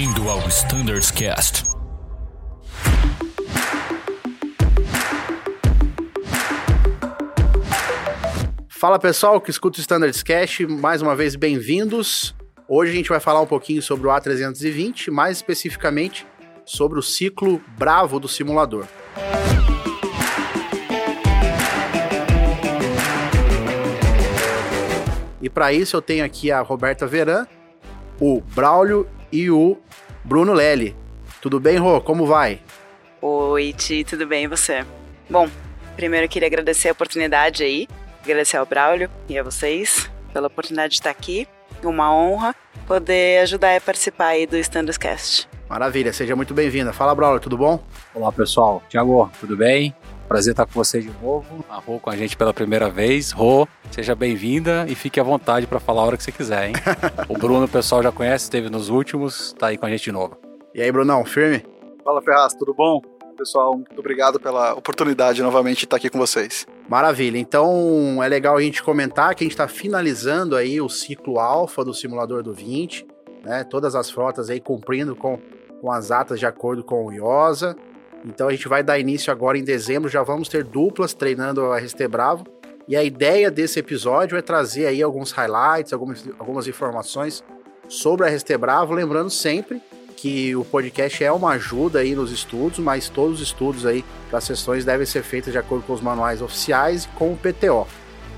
Bem-vindo ao Standards Cast. Fala pessoal que escuta o Standards Cast, mais uma vez bem-vindos. Hoje a gente vai falar um pouquinho sobre o A320, mais especificamente sobre o ciclo Bravo do simulador. E para isso eu tenho aqui a Roberta Veran, o Braulio e o Bruno Lely. Tudo bem, Rô? Como vai? Oi, Ti, tudo bem e você? Bom, primeiro eu queria agradecer a oportunidade aí, agradecer ao Braulio e a vocês pela oportunidade de estar aqui. Uma honra poder ajudar a participar aí do Standards Cast. Maravilha, seja muito bem-vinda. Fala, Braulio, tudo bom? Olá, pessoal. Tiago, tudo bem? Prazer estar com vocês de novo. A Rô com a gente pela primeira vez. Rô, seja bem-vinda e fique à vontade para falar a hora que você quiser, hein? o Bruno, o pessoal já conhece, esteve nos últimos, tá aí com a gente de novo. E aí, Brunão, firme? Fala, Ferraz, tudo bom? Pessoal, muito obrigado pela oportunidade novamente de estar aqui com vocês. Maravilha. Então, é legal a gente comentar que a gente está finalizando aí o ciclo alfa do simulador do 20, né? Todas as frotas aí cumprindo com, com as atas de acordo com o IOSA. Então a gente vai dar início agora em dezembro, já vamos ter duplas treinando a RST Bravo. E a ideia desse episódio é trazer aí alguns highlights, algumas, algumas informações sobre a RST Bravo, lembrando sempre que o podcast é uma ajuda aí nos estudos, mas todos os estudos aí para as sessões devem ser feitos de acordo com os manuais oficiais e com o PTO.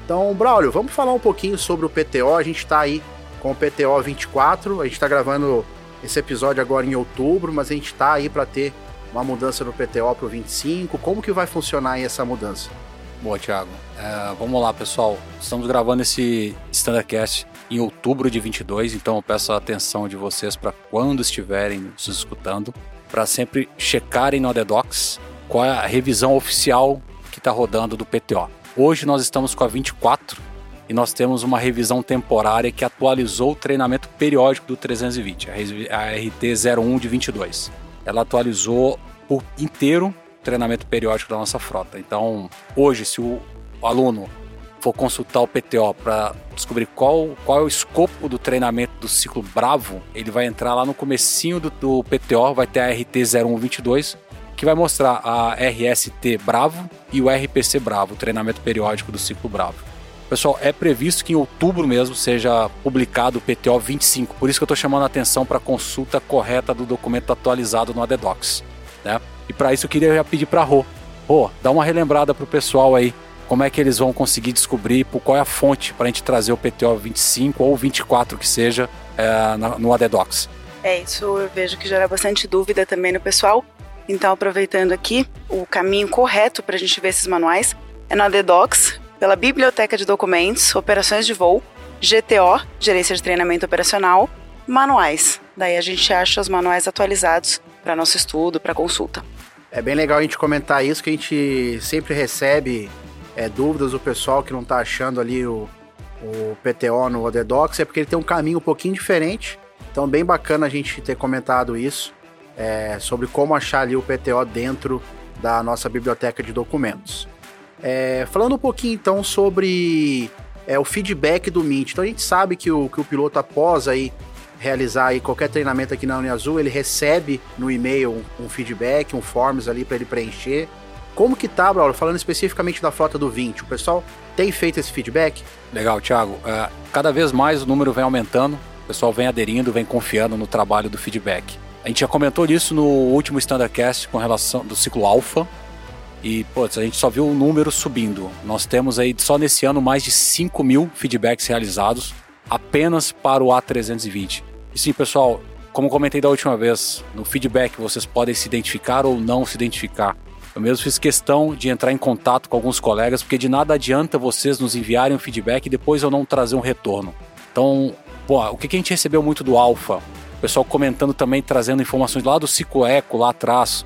Então, Braulio, vamos falar um pouquinho sobre o PTO. A gente está aí com o PTO 24, a gente está gravando esse episódio agora em outubro, mas a gente está aí para ter uma mudança no PTO para o 25? Como que vai funcionar essa mudança? Boa, Thiago. É, vamos lá, pessoal. Estamos gravando esse Standardcast em outubro de 22, então eu peço a atenção de vocês para quando estiverem nos escutando, para sempre checarem no ADDocs qual é a revisão oficial que está rodando do PTO. Hoje nós estamos com a 24 e nós temos uma revisão temporária que atualizou o treinamento periódico do 320, a RT 01 de 22 ela atualizou por inteiro treinamento periódico da nossa frota. Então, hoje, se o aluno for consultar o PTO para descobrir qual, qual é o escopo do treinamento do ciclo Bravo, ele vai entrar lá no comecinho do, do PTO, vai ter a RT 0122, que vai mostrar a RST Bravo e o RPC Bravo, o treinamento periódico do ciclo Bravo. Pessoal, é previsto que em outubro mesmo seja publicado o PTO 25, por isso que eu estou chamando a atenção para a consulta correta do documento atualizado no ADDocs. Né? E para isso eu queria já pedir para Rô. Rô, dá uma relembrada para o pessoal aí, como é que eles vão conseguir descobrir por qual é a fonte para a gente trazer o PTO 25 ou 24 que seja é, no ADDocs. É, isso eu vejo que gera bastante dúvida também no pessoal. Então, aproveitando aqui, o caminho correto para a gente ver esses manuais é no ADDocs, pela Biblioteca de Documentos, Operações de Voo, GTO, Gerência de Treinamento Operacional, manuais. Daí a gente acha os manuais atualizados para nosso estudo, para consulta. É bem legal a gente comentar isso, que a gente sempre recebe é, dúvidas do pessoal que não está achando ali o, o PTO no ODDocs, é porque ele tem um caminho um pouquinho diferente. Então, bem bacana a gente ter comentado isso, é, sobre como achar ali o PTO dentro da nossa biblioteca de documentos. É, falando um pouquinho então sobre é, o feedback do Mint. Então a gente sabe que o, que o piloto após aí realizar aí qualquer treinamento aqui na Uniazul, ele recebe no e-mail um, um feedback, um forms ali para ele preencher. Como que tá, Braulio? Falando especificamente da frota do 20, o pessoal tem feito esse feedback? Legal, Thiago. É, cada vez mais o número vem aumentando, o pessoal vem aderindo, vem confiando no trabalho do feedback. A gente já comentou isso no último Standardcast com relação do ciclo alfa, e, pô, a gente só viu o número subindo. Nós temos aí só nesse ano mais de 5 mil feedbacks realizados apenas para o A320. E sim, pessoal, como comentei da última vez, no feedback vocês podem se identificar ou não se identificar. Eu mesmo fiz questão de entrar em contato com alguns colegas, porque de nada adianta vocês nos enviarem um feedback e depois eu não trazer um retorno. Então, pô, o que a gente recebeu muito do Alpha? O pessoal comentando também, trazendo informações lá do Ciclo Eco, lá atrás,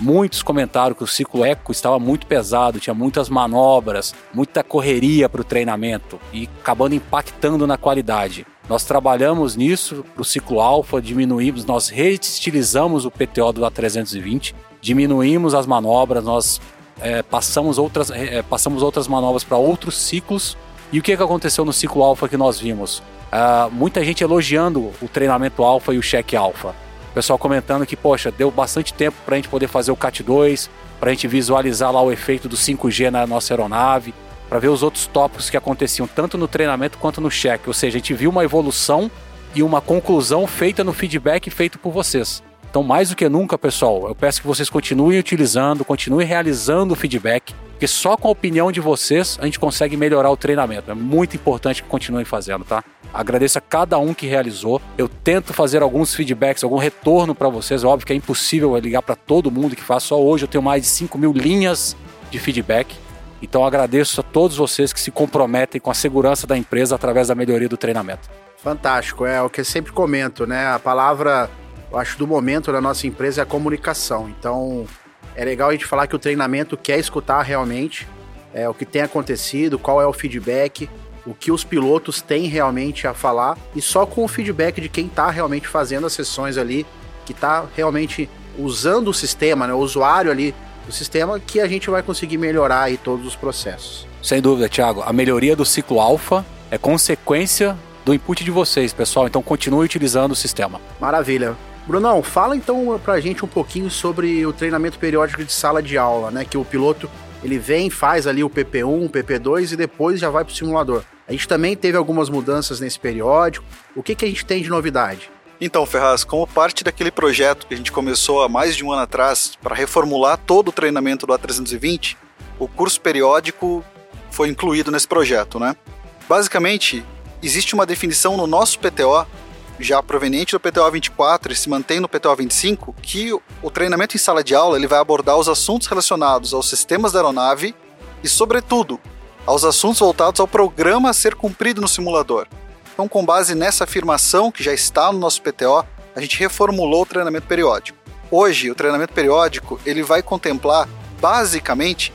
Muitos comentaram que o ciclo eco estava muito pesado, tinha muitas manobras, muita correria para o treinamento e acabando impactando na qualidade. Nós trabalhamos nisso para o ciclo alfa, diminuímos, nós reestilizamos o PTO do A320, diminuímos as manobras, nós é, passamos, outras, é, passamos outras manobras para outros ciclos. E o que, que aconteceu no ciclo alfa que nós vimos? Uh, muita gente elogiando o treinamento alfa e o cheque alfa. O pessoal comentando que, poxa, deu bastante tempo para a gente poder fazer o CAT 2, para a gente visualizar lá o efeito do 5G na nossa aeronave, para ver os outros tópicos que aconteciam tanto no treinamento quanto no check. Ou seja, a gente viu uma evolução e uma conclusão feita no feedback feito por vocês. Então, mais do que nunca, pessoal, eu peço que vocês continuem utilizando, continuem realizando o feedback, porque só com a opinião de vocês a gente consegue melhorar o treinamento. É muito importante que continuem fazendo, tá? Agradeço a cada um que realizou. Eu tento fazer alguns feedbacks, algum retorno para vocês. Óbvio que é impossível ligar para todo mundo que faz. Só hoje eu tenho mais de 5 mil linhas de feedback. Então agradeço a todos vocês que se comprometem com a segurança da empresa através da melhoria do treinamento. Fantástico, é o que eu sempre comento, né? A palavra, eu acho, do momento na nossa empresa é a comunicação. Então, é legal a gente falar que o treinamento quer escutar realmente é, o que tem acontecido, qual é o feedback, o que os pilotos têm realmente a falar, e só com o feedback de quem está realmente fazendo as sessões ali, que está realmente usando o sistema, né, o usuário ali do sistema, que a gente vai conseguir melhorar aí todos os processos. Sem dúvida, Thiago. A melhoria do ciclo alfa é consequência do input de vocês, pessoal. Então continue utilizando o sistema. Maravilha. Brunão, fala então pra gente um pouquinho sobre o treinamento periódico de sala de aula, né? Que o piloto ele vem, faz ali o PP1, PP2 e depois já vai pro simulador. A gente também teve algumas mudanças nesse periódico. O que, que a gente tem de novidade? Então, Ferraz, como parte daquele projeto que a gente começou há mais de um ano atrás para reformular todo o treinamento do A320, o curso periódico foi incluído nesse projeto, né? Basicamente, existe uma definição no nosso PTO, já proveniente do PTO 24 e se mantém no PTO 25, que o treinamento em sala de aula ele vai abordar os assuntos relacionados aos sistemas da aeronave e, sobretudo, aos assuntos voltados ao programa a ser cumprido no simulador. Então, com base nessa afirmação que já está no nosso PTO, a gente reformulou o treinamento periódico. Hoje, o treinamento periódico ele vai contemplar basicamente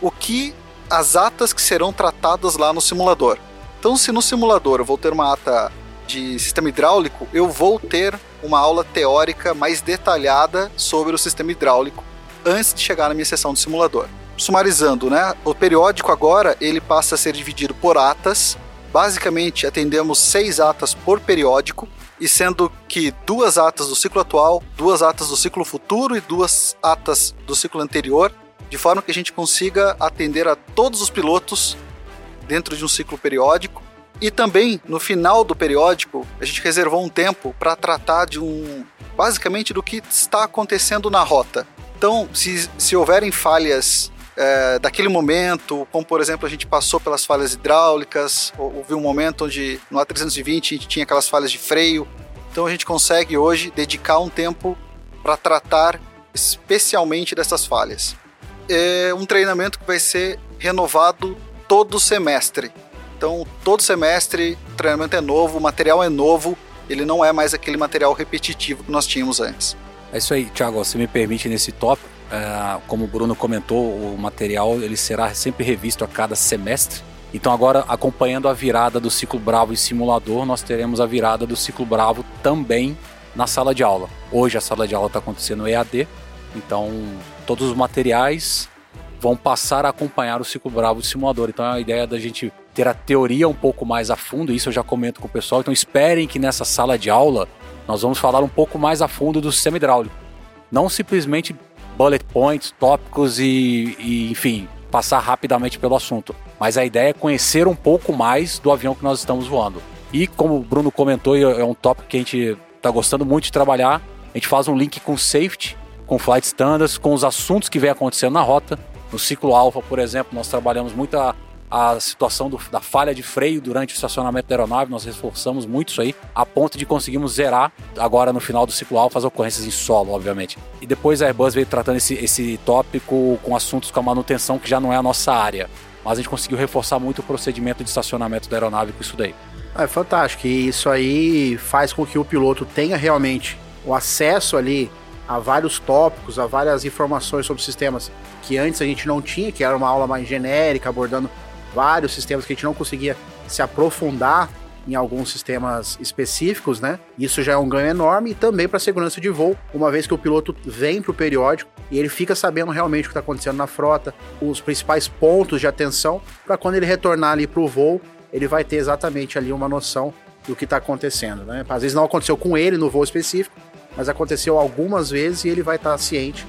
o que as atas que serão tratadas lá no simulador. Então, se no simulador eu vou ter uma ata de sistema hidráulico, eu vou ter uma aula teórica mais detalhada sobre o sistema hidráulico antes de chegar na minha sessão de simulador. Sumarizando, né? O periódico agora ele passa a ser dividido por atas. Basicamente, atendemos seis atas por periódico, e sendo que duas atas do ciclo atual, duas atas do ciclo futuro e duas atas do ciclo anterior, de forma que a gente consiga atender a todos os pilotos dentro de um ciclo periódico. E também, no final do periódico, a gente reservou um tempo para tratar de um. basicamente do que está acontecendo na rota. Então, se, se houverem falhas é, daquele momento, como por exemplo a gente passou pelas falhas hidráulicas, houve um momento onde no A320 a gente tinha aquelas falhas de freio, então a gente consegue hoje dedicar um tempo para tratar especialmente dessas falhas. É um treinamento que vai ser renovado todo semestre. Então, todo semestre o treinamento é novo, o material é novo, ele não é mais aquele material repetitivo que nós tínhamos antes. É isso aí, Thiago. Se me permite nesse tópico, como o Bruno comentou, o material ele será sempre revisto a cada semestre. Então agora, acompanhando a virada do ciclo Bravo em simulador, nós teremos a virada do ciclo Bravo também na sala de aula. Hoje a sala de aula está acontecendo EAD, então todos os materiais vão passar a acompanhar o ciclo bravo do simulador. Então a ideia da gente ter a teoria um pouco mais a fundo, isso eu já comento com o pessoal. Então esperem que nessa sala de aula nós vamos falar um pouco mais a fundo do sistema hidráulico. Não simplesmente bullet points, tópicos e, e enfim, passar rapidamente pelo assunto. Mas a ideia é conhecer um pouco mais do avião que nós estamos voando. E como o Bruno comentou, é um tópico que a gente está gostando muito de trabalhar. A gente faz um link com safety, com flight standards, com os assuntos que vem acontecendo na rota no ciclo alfa, por exemplo, nós trabalhamos muito a, a situação do, da falha de freio durante o estacionamento da aeronave, nós reforçamos muito isso aí, a ponto de conseguirmos zerar agora no final do ciclo alfa as ocorrências em solo, obviamente. E depois a Airbus veio tratando esse, esse tópico com assuntos com a manutenção que já não é a nossa área. Mas a gente conseguiu reforçar muito o procedimento de estacionamento da aeronave com isso daí. É fantástico. E isso aí faz com que o piloto tenha realmente o acesso ali a vários tópicos, a várias informações sobre sistemas que antes a gente não tinha, que era uma aula mais genérica, abordando vários sistemas que a gente não conseguia se aprofundar em alguns sistemas específicos, né? Isso já é um ganho enorme e também para a segurança de voo, uma vez que o piloto vem para o periódico e ele fica sabendo realmente o que está acontecendo na frota, os principais pontos de atenção, para quando ele retornar ali para o voo, ele vai ter exatamente ali uma noção do que está acontecendo, né? Às vezes não aconteceu com ele no voo específico, mas aconteceu algumas vezes e ele vai estar tá ciente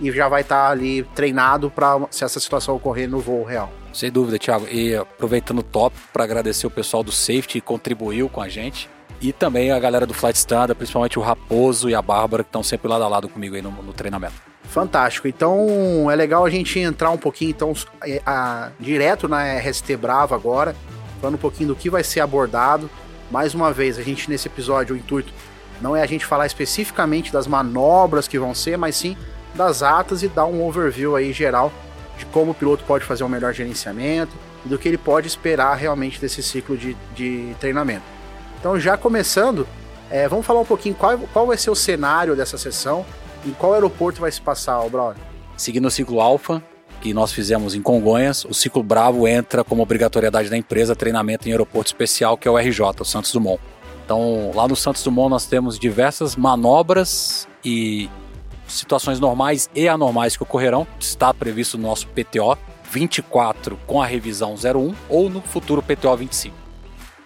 e já vai estar tá ali treinado para se essa situação ocorrer no voo real. Sem dúvida, Thiago. E aproveitando o top para agradecer o pessoal do Safety que contribuiu com a gente. E também a galera do Flight Standard, principalmente o Raposo e a Bárbara, que estão sempre lado a lado comigo aí no, no treinamento. Fantástico. Então é legal a gente entrar um pouquinho então a, a, direto na RST Brava agora, falando um pouquinho do que vai ser abordado. Mais uma vez, a gente nesse episódio, o intuito não é a gente falar especificamente das manobras que vão ser, mas sim das atas e dar um overview aí geral de como o piloto pode fazer um melhor gerenciamento e do que ele pode esperar realmente desse ciclo de, de treinamento. Então, já começando, é, vamos falar um pouquinho qual, qual vai ser o cenário dessa sessão e qual aeroporto vai se passar, o Brother. Seguindo o ciclo Alpha, que nós fizemos em Congonhas, o ciclo Bravo entra como obrigatoriedade da empresa treinamento em aeroporto especial, que é o RJ, o Santos Dumont. Então, lá no Santos Dumont nós temos diversas manobras e situações normais e anormais que ocorrerão, está previsto no nosso PTO 24 com a revisão 01 ou no futuro PTO 25.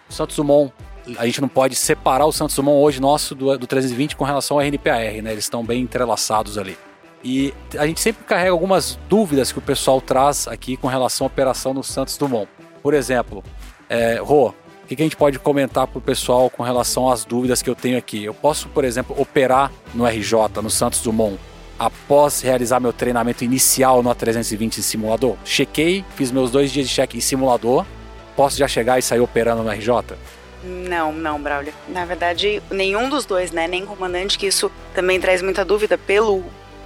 O Santos Dumont, a gente não pode separar o Santos Dumont hoje nosso do, do 320 com relação ao RNPAR, né? Eles estão bem entrelaçados ali. E a gente sempre carrega algumas dúvidas que o pessoal traz aqui com relação à operação no Santos Dumont. Por exemplo, é, Rô, que, que a gente pode comentar para o pessoal com relação às dúvidas que eu tenho aqui? Eu posso, por exemplo, operar no RJ, no Santos Dumont, após realizar meu treinamento inicial no A320 em simulador? Chequei, fiz meus dois dias de check em simulador, posso já chegar e sair operando no RJ? Não, não, Braulio. Na verdade, nenhum dos dois, né? Nem comandante, que isso também traz muita dúvida pelo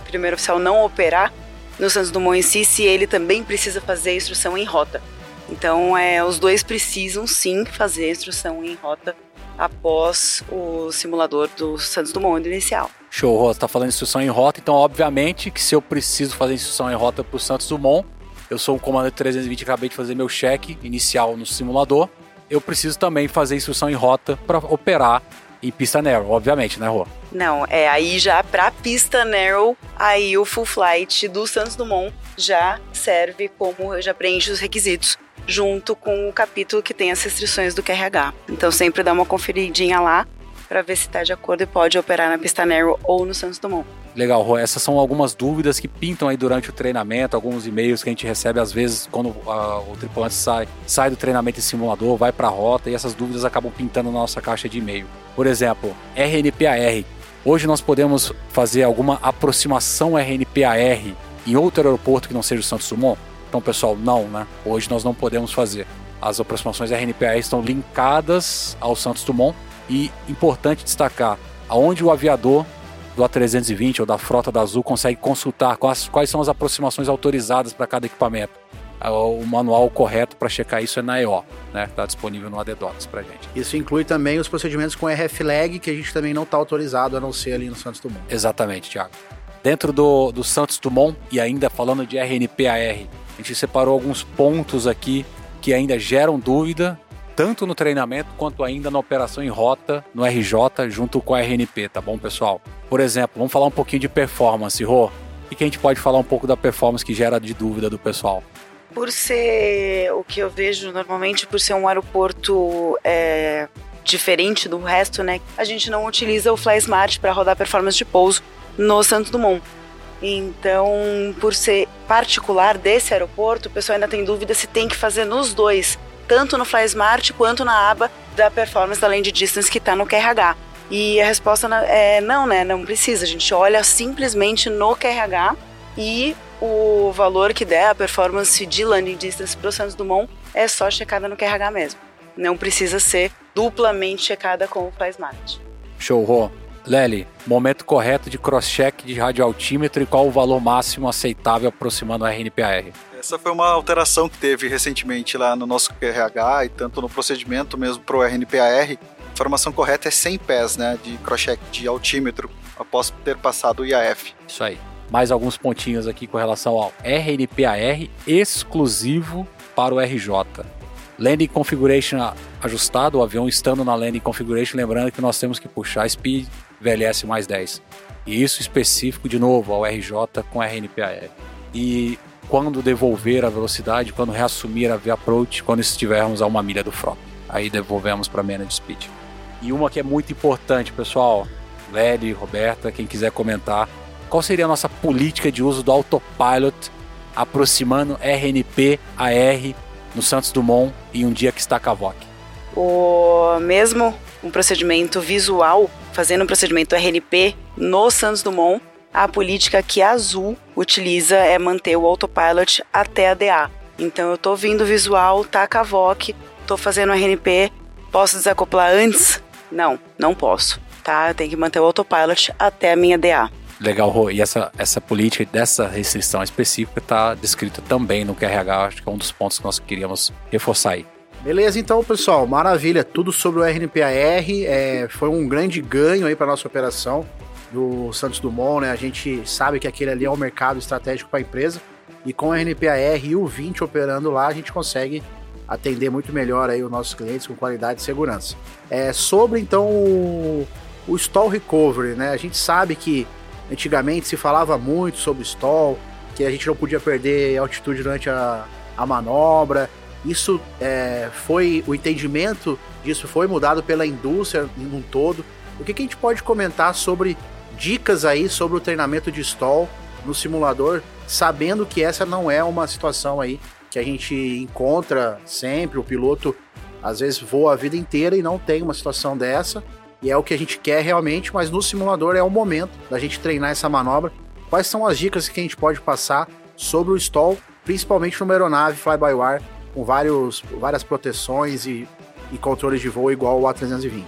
primeiro oficial não operar no Santos Dumont em si, se ele também precisa fazer instrução em rota. Então, é, os dois precisam sim fazer instrução em rota após o simulador do Santos Dumont inicial. Show, Você está falando instrução em rota, então obviamente que se eu preciso fazer instrução em rota para o Santos Dumont, eu sou um comandante 320 acabei de fazer meu cheque inicial no simulador, eu preciso também fazer instrução em rota para operar em pista narrow, obviamente, né, Rô? Não, é aí já para pista narrow, aí o full flight do Santos Dumont já serve como já preenche os requisitos junto com o capítulo que tem as restrições do QRH. Então sempre dá uma conferidinha lá para ver se está de acordo e pode operar na pista narrow ou no Santos Dumont. Legal, Rô. Essas são algumas dúvidas que pintam aí durante o treinamento, alguns e-mails que a gente recebe às vezes quando uh, o tripulante sai, sai do treinamento em simulador, vai para a rota e essas dúvidas acabam pintando na nossa caixa de e-mail. Por exemplo, RNPAR. Hoje nós podemos fazer alguma aproximação RNPAR em outro aeroporto que não seja o Santos Dumont? Então, pessoal, não, né? Hoje nós não podemos fazer. As aproximações RNPAR estão linkadas ao Santos Dumont e importante destacar aonde o aviador do A320 ou da frota da Azul consegue consultar quais, quais são as aproximações autorizadas para cada equipamento. É, o manual correto para checar isso é na EO, né? Está disponível no ADDocs para gente. Isso inclui também os procedimentos com RFLAG, que a gente também não está autorizado a não ser ali no Santos Dumont. Exatamente, Tiago. Dentro do, do Santos Dumont, e ainda falando de RNPAR, a gente separou alguns pontos aqui que ainda geram dúvida tanto no treinamento quanto ainda na operação em rota no RJ junto com a RNP, tá bom, pessoal? Por exemplo, vamos falar um pouquinho de performance, Rô. O que a gente pode falar um pouco da performance que gera de dúvida do pessoal? Por ser o que eu vejo normalmente, por ser um aeroporto é, diferente do resto, né? A gente não utiliza o FlySmart para rodar performance de pouso no Santos Dumont. Então, por ser particular desse aeroporto, o pessoal ainda tem dúvida se tem que fazer nos dois tanto no FlySmart quanto na aba da performance da Land Distance que está no QRH. E a resposta é não, né? Não precisa. A gente olha simplesmente no QRH e o valor que der a performance de landing distance para o Santos Dumont é só checada no QRH mesmo. Não precisa ser duplamente checada com o FlySmart. Show, Rô. Lely, momento correto de cross-check de radioaltímetro e qual o valor máximo aceitável aproximando o RNPAR? Essa foi uma alteração que teve recentemente lá no nosso QRH e tanto no procedimento mesmo para o RNPAR. A informação correta é 100 pés né, de cross-check de altímetro após ter passado o IAF. Isso aí. Mais alguns pontinhos aqui com relação ao RNPAR exclusivo para o RJ. Landing Configuration ajustado, o avião estando na Landing Configuration, lembrando que nós temos que puxar Speed VLS mais 10. E isso específico, de novo, ao RJ com RNPAR. E quando devolver a velocidade, quando reassumir a V-approach, quando estivermos a uma milha do front. Aí devolvemos para manage speed. E uma que é muito importante, pessoal, Lely, Roberta, quem quiser comentar, qual seria a nossa política de uso do autopilot aproximando RNP AR no Santos Dumont em um dia que está Cavoc? O mesmo um procedimento visual, fazendo um procedimento RNP no Santos Dumont, a política que a Azul utiliza é manter o autopilot até a DA. Então eu tô vindo visual, tá Cavoc, tô fazendo RNP, posso desacoplar antes? Não, não posso, tá? Tem que manter o autopilot até a minha DA. Legal, Rô. E essa, essa política dessa restrição específica está descrita também no QRH, acho que é um dos pontos que nós queríamos reforçar aí. Beleza, então, pessoal, maravilha. Tudo sobre o RNPAR. É, foi um grande ganho aí para nossa operação do Santos Dumont, né? A gente sabe que aquele ali é um mercado estratégico para a empresa. E com o RNPAR e o 20 operando lá, a gente consegue atender muito melhor aí os nossos clientes com qualidade e segurança. É, sobre então o, o stall recovery, né? A gente sabe que Antigamente se falava muito sobre stall, que a gente não podia perder altitude durante a, a manobra. Isso é, foi o entendimento disso foi mudado pela indústria em um todo. O que, que a gente pode comentar sobre dicas aí sobre o treinamento de stall no simulador, sabendo que essa não é uma situação aí que a gente encontra sempre. O piloto às vezes voa a vida inteira e não tem uma situação dessa e é o que a gente quer realmente, mas no simulador é o momento da gente treinar essa manobra. Quais são as dicas que a gente pode passar sobre o stall, principalmente numa aeronave fly-by-wire, com vários, várias proteções e, e controles de voo igual o A320?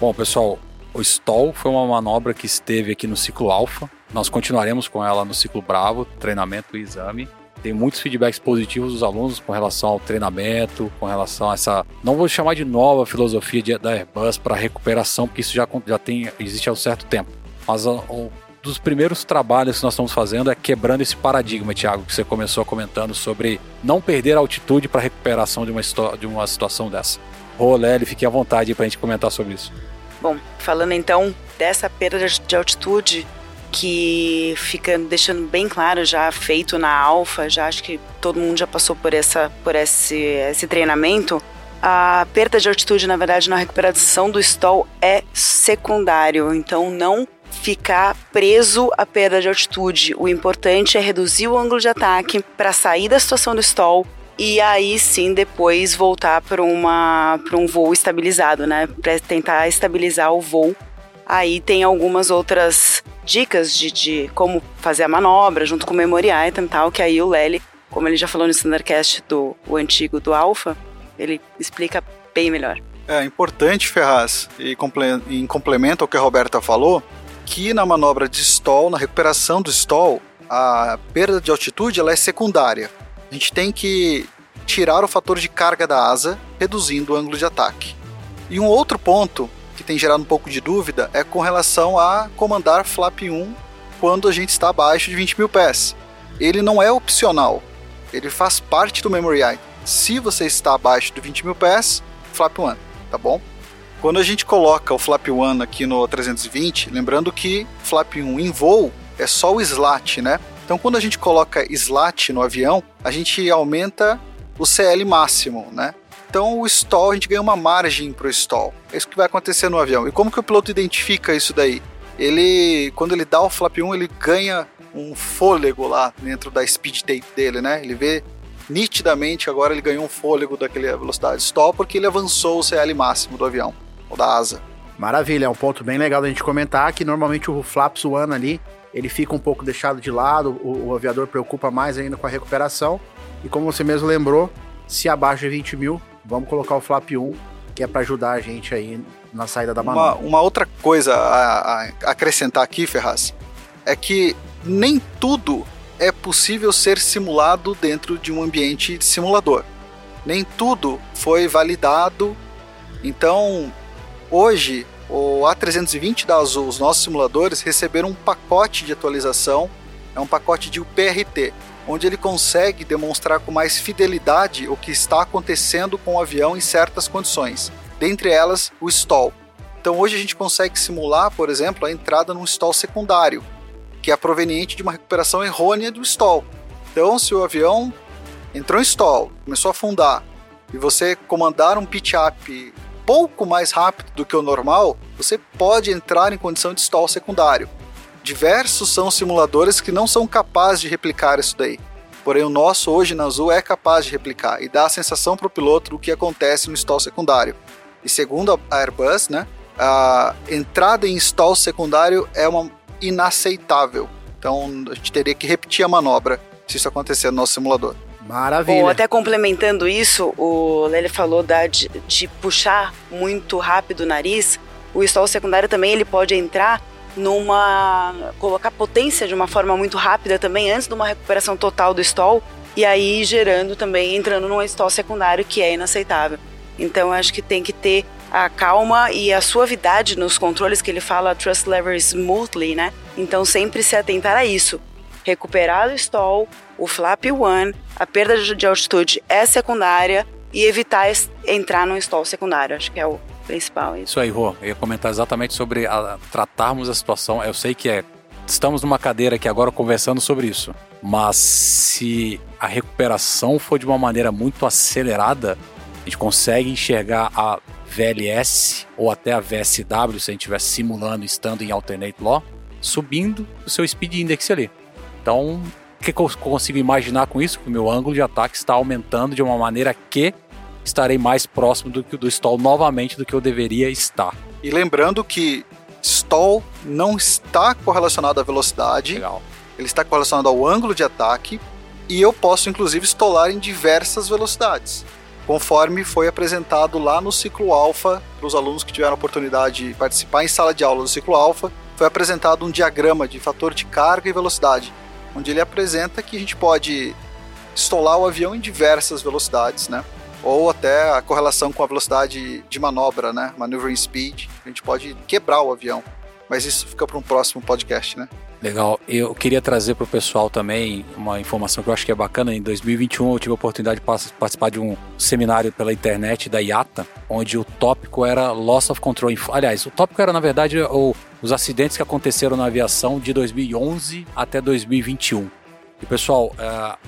Bom, pessoal, o stall foi uma manobra que esteve aqui no ciclo alfa. Nós continuaremos com ela no ciclo bravo, treinamento e exame tem muitos feedbacks positivos dos alunos com relação ao treinamento, com relação a essa, não vou chamar de nova filosofia de, da Airbus para recuperação, porque isso já, já tem, existe há um certo tempo. Mas um dos primeiros trabalhos que nós estamos fazendo é quebrando esse paradigma, Thiago, que você começou comentando sobre não perder altitude para recuperação de uma, de uma situação dessa. Ô, Lely, fique à vontade para a gente comentar sobre isso. Bom, falando então dessa perda de altitude, que fica deixando bem claro já feito na alfa, já acho que todo mundo já passou por essa por esse, esse treinamento. A perda de altitude, na verdade, na recuperação do stall é secundário, então não ficar preso à perda de altitude. O importante é reduzir o ângulo de ataque para sair da situação do stall e aí sim depois voltar para uma para um voo estabilizado, né? Para tentar estabilizar o voo. Aí tem algumas outras dicas de, de como fazer a manobra junto com o memory item e tal, que aí o Lely, como ele já falou no Standardcast do o antigo do Alpha, ele explica bem melhor. É importante, Ferraz, e em complemento ao que a Roberta falou, que na manobra de stall, na recuperação do stall, a perda de altitude ela é secundária. A gente tem que tirar o fator de carga da asa, reduzindo o ângulo de ataque. E um outro ponto que tem gerado um pouco de dúvida é com relação a comandar flap 1 quando a gente está abaixo de 20 mil pés. Ele não é opcional, ele faz parte do memory item. Se você está abaixo de 20 mil pés, flap 1, tá bom? Quando a gente coloca o flap 1 aqui no 320, lembrando que flap 1 em voo é só o slat, né? Então quando a gente coloca slat no avião, a gente aumenta o CL máximo, né? Então o stall, a gente ganha uma margem para o stall. É isso que vai acontecer no avião. E como que o piloto identifica isso daí? Ele, quando ele dá o flap 1, ele ganha um fôlego lá dentro da speed tape dele, né? Ele vê nitidamente agora ele ganhou um fôlego daquela velocidade stall porque ele avançou o CL máximo do avião, ou da asa. Maravilha, é um ponto bem legal da gente comentar que normalmente o flaps one ali, ele fica um pouco deixado de lado, o, o aviador preocupa mais ainda com a recuperação, e como você mesmo lembrou, se abaixo de 20 mil, vamos colocar o flap 1, que é para ajudar a gente aí na saída da manobra. Uma, uma outra coisa a, a acrescentar aqui, Ferraz, é que nem tudo é possível ser simulado dentro de um ambiente de simulador. Nem tudo foi validado. Então, hoje, o A320 da Azul, os nossos simuladores, receberam um pacote de atualização, é um pacote de UPRT, onde ele consegue demonstrar com mais fidelidade o que está acontecendo com o avião em certas condições, dentre elas o stall. Então hoje a gente consegue simular, por exemplo, a entrada num stall secundário, que é proveniente de uma recuperação errônea do stall. Então, se o avião entrou em stall, começou a afundar, e você comandar um pitch up pouco mais rápido do que o normal, você pode entrar em condição de stall secundário. Diversos são simuladores que não são capazes de replicar isso daí. Porém, o nosso hoje na Azul é capaz de replicar e dá a sensação para o piloto do que acontece no stall secundário. E segundo a Airbus, né, a entrada em stall secundário é uma inaceitável. Então, a gente teria que repetir a manobra se isso acontecer no nosso simulador. Maravilha. Bom, até complementando isso, o Lele falou da, de, de puxar muito rápido o nariz. O stall secundário também ele pode entrar numa colocar potência de uma forma muito rápida também antes de uma recuperação total do stall e aí gerando também entrando num stall secundário que é inaceitável. Então acho que tem que ter a calma e a suavidade nos controles que ele fala trust lever smoothly, né? Então sempre se atentar a isso. Recuperar o stall, o flap one, a perda de altitude é secundária e evitar entrar no stall secundário. Acho que é o principal. Isso, aí, Rô. Eu ia comentar exatamente sobre a, tratarmos a situação. Eu sei que é. Estamos numa cadeira aqui agora conversando sobre isso. Mas se a recuperação for de uma maneira muito acelerada, a gente consegue enxergar a VLS ou até a VSW, se a gente estiver simulando estando em alternate law, subindo o seu speed index ali. Então, que, eu consigo imaginar com isso? Que o meu ângulo de ataque está aumentando de uma maneira que estarei mais próximo do que do stall novamente do que eu deveria estar. E lembrando que stall não está correlacionado à velocidade. Legal. Ele está correlacionado ao ângulo de ataque e eu posso inclusive estolar em diversas velocidades, conforme foi apresentado lá no ciclo alfa para os alunos que tiveram a oportunidade de participar em sala de aula do ciclo alfa. Foi apresentado um diagrama de fator de carga e velocidade onde ele apresenta que a gente pode estolar o avião em diversas velocidades, né? Ou até a correlação com a velocidade de manobra, né? Maneuvering speed. A gente pode quebrar o avião. Mas isso fica para um próximo podcast, né? Legal. Eu queria trazer para o pessoal também uma informação que eu acho que é bacana. Em 2021 eu tive a oportunidade de participar de um seminário pela internet da IATA, onde o tópico era Loss of Control. Aliás, o tópico era, na verdade, o, os acidentes que aconteceram na aviação de 2011 até 2021. E, pessoal, uh,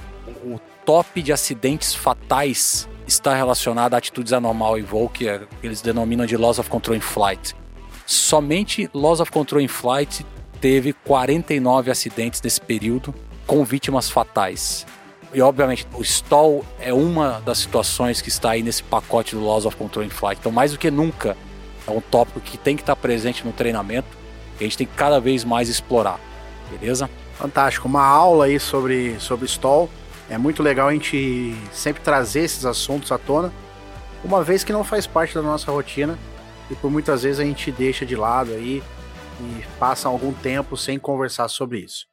o top de acidentes fatais está relacionado a atitudes anormal em voo, que, é, que eles denominam de Loss of Control in Flight. Somente Loss of Control in Flight teve 49 acidentes nesse período com vítimas fatais. E obviamente o stall é uma das situações que está aí nesse pacote do Laws of Control in Flight. Então, mais do que nunca, é um tópico que tem que estar presente no treinamento e a gente tem que cada vez mais explorar. Beleza? Fantástico. Uma aula aí sobre, sobre stall. É muito legal a gente sempre trazer esses assuntos à tona, uma vez que não faz parte da nossa rotina e por muitas vezes a gente deixa de lado aí e passam algum tempo sem conversar sobre isso.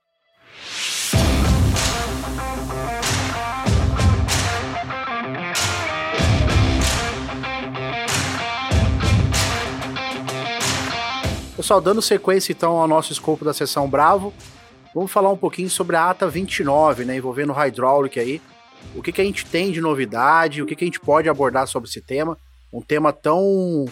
Pessoal, dando sequência então ao nosso escopo da sessão Bravo, vamos falar um pouquinho sobre a ATA 29, né, envolvendo o Hydraulic aí. O que, que a gente tem de novidade, o que, que a gente pode abordar sobre esse tema, um tema tão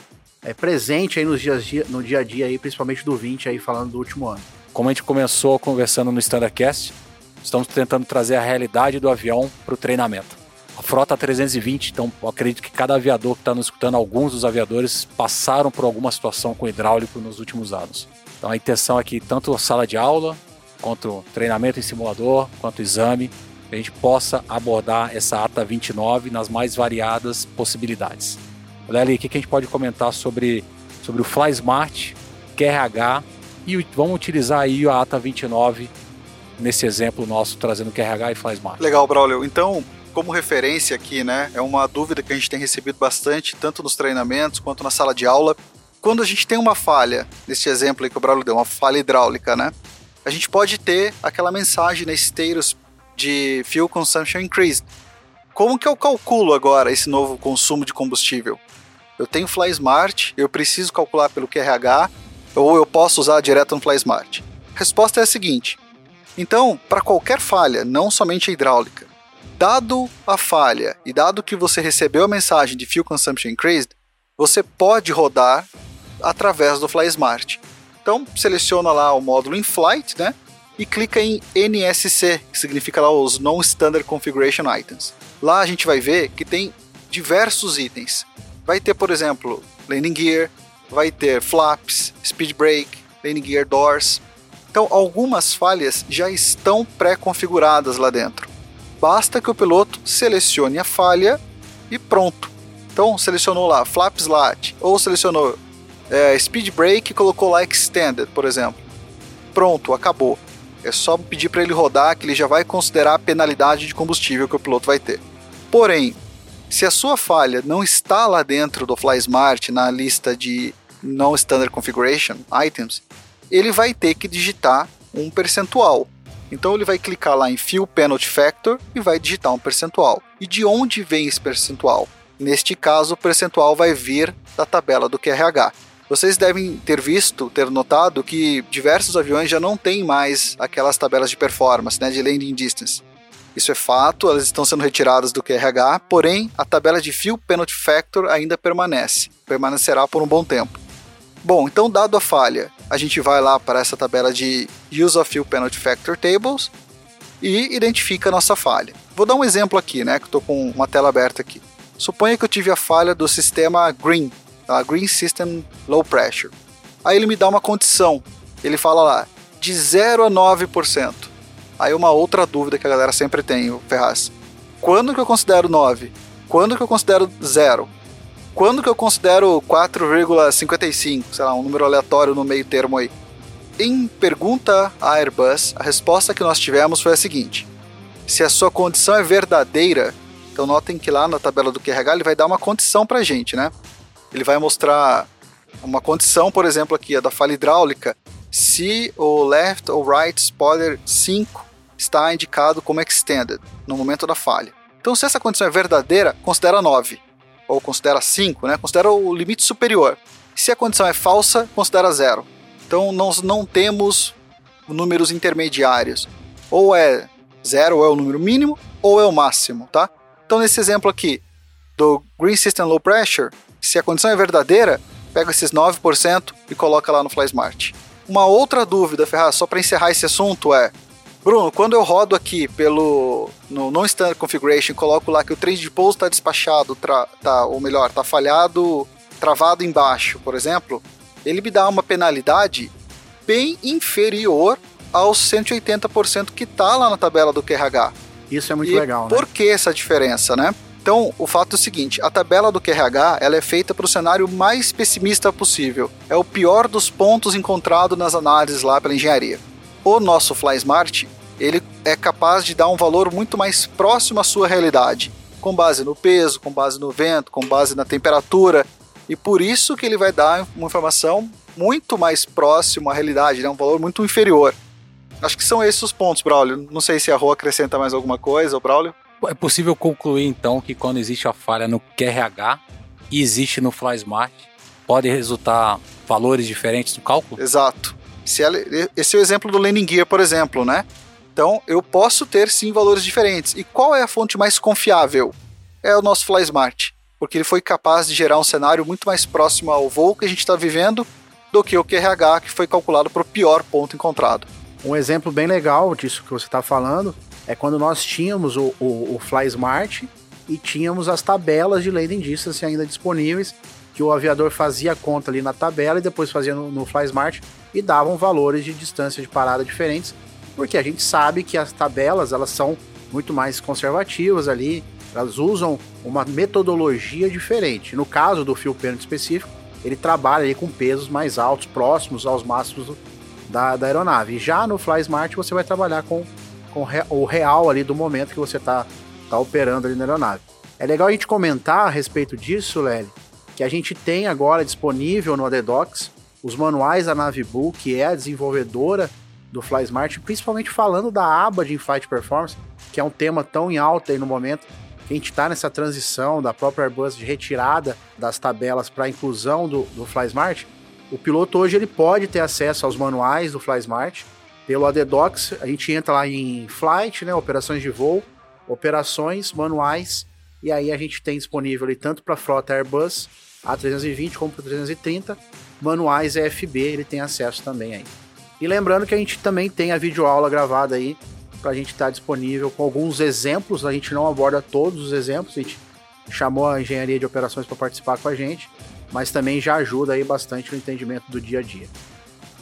é, presente aí nos dias, no dia a dia, aí, principalmente do 20, aí, falando do último ano. Como a gente começou conversando no Standardcast, estamos tentando trazer a realidade do avião para o treinamento. A frota 320, então acredito que cada aviador que está nos escutando, alguns dos aviadores passaram por alguma situação com hidráulico nos últimos anos. Então a intenção é que tanto sala de aula, quanto treinamento em simulador, quanto exame, a gente possa abordar essa ATA 29 nas mais variadas possibilidades. Lely, o que, a gente pode comentar sobre, sobre o FlySmart, QRH e vamos utilizar aí a ATA 29 nesse exemplo nosso, trazendo QRH e FlySmart. Legal, Braulio. Então, como referência aqui, né, é uma dúvida que a gente tem recebido bastante, tanto nos treinamentos quanto na sala de aula. Quando a gente tem uma falha, nesse exemplo aí que o Braulio deu, uma falha hidráulica, né, a gente pode ter aquela mensagem na status de Fuel Consumption Increased. Como que eu calculo agora esse novo consumo de combustível? Eu tenho FlySmart, eu preciso calcular pelo QRH, ou eu posso usar direto no FlySmart? Resposta é a seguinte: então, para qualquer falha, não somente a hidráulica, dado a falha e dado que você recebeu a mensagem de Fuel Consumption Increased, você pode rodar através do FlySmart. Então, seleciona lá o módulo in flight, né? E clica em NSC, que significa lá os Non-Standard Configuration Items. Lá a gente vai ver que tem diversos itens vai ter, por exemplo, landing gear, vai ter flaps, speed brake, landing gear doors. Então, algumas falhas já estão pré-configuradas lá dentro. Basta que o piloto selecione a falha e pronto. Então, selecionou lá flap slat ou selecionou é, speed brake e colocou lá extended, por exemplo. Pronto, acabou. É só pedir para ele rodar que ele já vai considerar a penalidade de combustível que o piloto vai ter. Porém, se a sua falha não está lá dentro do FlySmart na lista de non standard configuration items, ele vai ter que digitar um percentual. Então ele vai clicar lá em Fill Penalty Factor e vai digitar um percentual. E de onde vem esse percentual? Neste caso, o percentual vai vir da tabela do QRH. Vocês devem ter visto, ter notado que diversos aviões já não têm mais aquelas tabelas de performance, né, de landing distance. Isso é fato, elas estão sendo retiradas do QRH, porém a tabela de Fuel Penalty Factor ainda permanece, permanecerá por um bom tempo. Bom, então dado a falha, a gente vai lá para essa tabela de Use of Fuel Penalty Factor Tables e identifica a nossa falha. Vou dar um exemplo aqui, né, que estou com uma tela aberta aqui. Suponha que eu tive a falha do sistema Green, a Green System Low Pressure. Aí ele me dá uma condição, ele fala lá, de 0 a 9%. Aí uma outra dúvida que a galera sempre tem, o Ferraz. Quando que eu considero 9? Quando que eu considero 0? Quando que eu considero 4,55? Sei lá, um número aleatório no meio termo aí. Em pergunta à Airbus, a resposta que nós tivemos foi a seguinte: se a sua condição é verdadeira, então notem que lá na tabela do QRH ele vai dar uma condição para a gente, né? Ele vai mostrar uma condição, por exemplo, aqui, a da falha hidráulica, se o left ou right spoiler 5 está indicado como extended no momento da falha. Então, se essa condição é verdadeira, considera 9, ou considera 5, né? considera o limite superior. Se a condição é falsa, considera 0. Então, nós não temos números intermediários. Ou é 0, ou é o número mínimo, ou é o máximo, tá? Então, nesse exemplo aqui, do Green System Low Pressure, se a condição é verdadeira, pega esses 9% e coloca lá no FlySmart. Uma outra dúvida, Ferraz, só para encerrar esse assunto é: Bruno, quando eu rodo aqui pelo no non standard configuration, coloco lá que o trade de pouso está despachado, tra, tá, ou melhor, está falhado, travado embaixo, por exemplo, ele me dá uma penalidade bem inferior aos 180% que está lá na tabela do QRH. Isso é muito e legal, né? Por que essa diferença, né? Então, o fato é o seguinte, a tabela do QRH ela é feita para o cenário mais pessimista possível. É o pior dos pontos encontrados nas análises lá pela engenharia o nosso FlySmart ele é capaz de dar um valor muito mais próximo à sua realidade, com base no peso, com base no vento, com base na temperatura, e por isso que ele vai dar uma informação muito mais próxima à realidade, né? um valor muito inferior. Acho que são esses os pontos, Braulio. Não sei se a Rua acrescenta mais alguma coisa, Braulio. É possível concluir então que quando existe a falha no QRH e existe no FlySmart, pode resultar valores diferentes no cálculo? Exato. Se ela, esse é o exemplo do landing gear, por exemplo, né? Então, eu posso ter sim valores diferentes. E qual é a fonte mais confiável? É o nosso FlySmart, porque ele foi capaz de gerar um cenário muito mais próximo ao voo que a gente está vivendo do que o QRH, que foi calculado para o pior ponto encontrado. Um exemplo bem legal disso que você está falando é quando nós tínhamos o, o, o FlySmart e tínhamos as tabelas de landing distance ainda disponíveis, que o aviador fazia conta ali na tabela e depois fazia no, no FlySmart e davam valores de distância de parada diferentes, porque a gente sabe que as tabelas elas são muito mais conservativas ali, elas usam uma metodologia diferente. No caso do fio pênalti específico, ele trabalha ali com pesos mais altos, próximos aos máximos do, da, da aeronave. Já no Fly Smart você vai trabalhar com, com o real ali do momento que você está tá operando ali na aeronave. É legal a gente comentar a respeito disso, Lely, que a gente tem agora disponível no ADDocs os manuais da Navibu, que é a desenvolvedora do FlySmart, principalmente falando da aba de In-Flight Performance, que é um tema tão em alta aí no momento, que a gente está nessa transição da própria Airbus de retirada das tabelas para a inclusão do, do FlySmart, o piloto hoje ele pode ter acesso aos manuais do FlySmart pelo ADDocs, a gente entra lá em Flight, né, operações de voo, operações, manuais, e aí a gente tem disponível ali tanto para a frota Airbus A320 como para 330, manuais EFB, ele tem acesso também aí. E lembrando que a gente também tem a videoaula gravada aí, para a gente estar tá disponível com alguns exemplos, a gente não aborda todos os exemplos, a gente chamou a engenharia de operações para participar com a gente, mas também já ajuda aí bastante no entendimento do dia a dia.